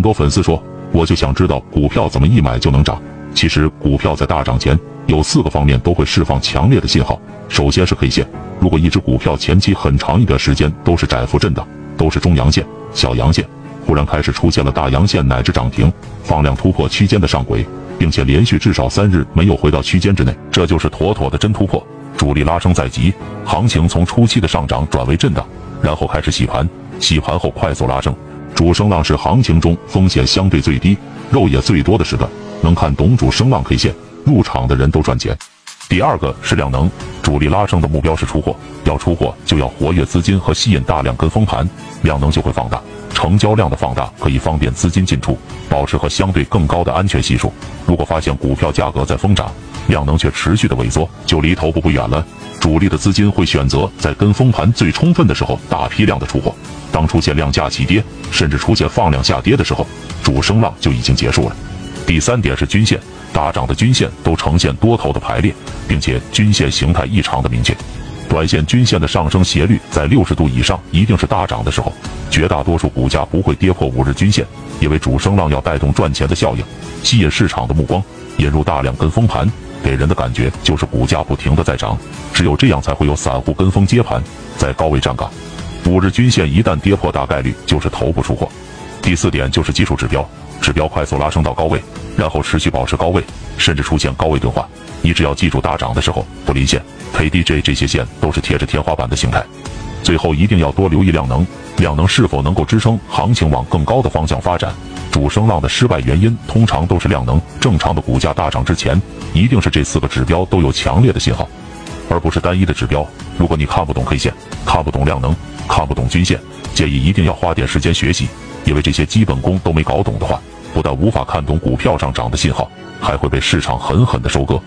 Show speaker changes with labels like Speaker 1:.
Speaker 1: 很多粉丝说，我就想知道股票怎么一买就能涨。其实股票在大涨前，有四个方面都会释放强烈的信号。首先是 K 线，如果一只股票前期很长一段时间都是窄幅震荡，都是中阳线、小阳线，忽然开始出现了大阳线乃至涨停，放量突破区间的上轨，并且连续至少三日没有回到区间之内，这就是妥妥的真突破。主力拉升在即，行情从初期的上涨转为震荡，然后开始洗盘，洗盘后快速拉升。主升浪是行情中风险相对最低、肉也最多的时段，能看懂主升浪 K 线，入场的人都赚钱。第二个是量能，主力拉升的目标是出货，要出货就要活跃资金和吸引大量跟风盘，量能就会放大，成交量的放大可以方便资金进出，保持和相对更高的安全系数。如果发现股票价格在疯涨，量能却持续的萎缩，就离头部不远了。主力的资金会选择在跟风盘最充分的时候大批量的出货。当出现量价齐跌，甚至出现放量下跌的时候，主升浪就已经结束了。第三点是均线，大涨的均线都呈现多头的排列，并且均线形态异常的明确。短线均线的上升斜率在六十度以上，一定是大涨的时候。绝大多数股价不会跌破五日均线，因为主升浪要带动赚钱的效应，吸引市场的目光，引入大量跟风盘，给人的感觉就是股价不停的在涨。只有这样才会有散户跟风接盘，在高位站岗。五日均线一旦跌破，大概率就是头部出货。第四点就是技术指标，指标快速拉升到高位，然后持续保持高位，甚至出现高位钝化。你只要记住，大涨的时候不临线、KDJ 这些线都是贴着天花板的形态。最后一定要多留意量能，量能是否能够支撑行情往更高的方向发展。主升浪的失败原因通常都是量能。正常的股价大涨之前，一定是这四个指标都有强烈的信号，而不是单一的指标。如果你看不懂 K 线，看不懂量能。看不懂均线，建议一定要花点时间学习，因为这些基本功都没搞懂的话，不但无法看懂股票上涨的信号，还会被市场狠狠的收割。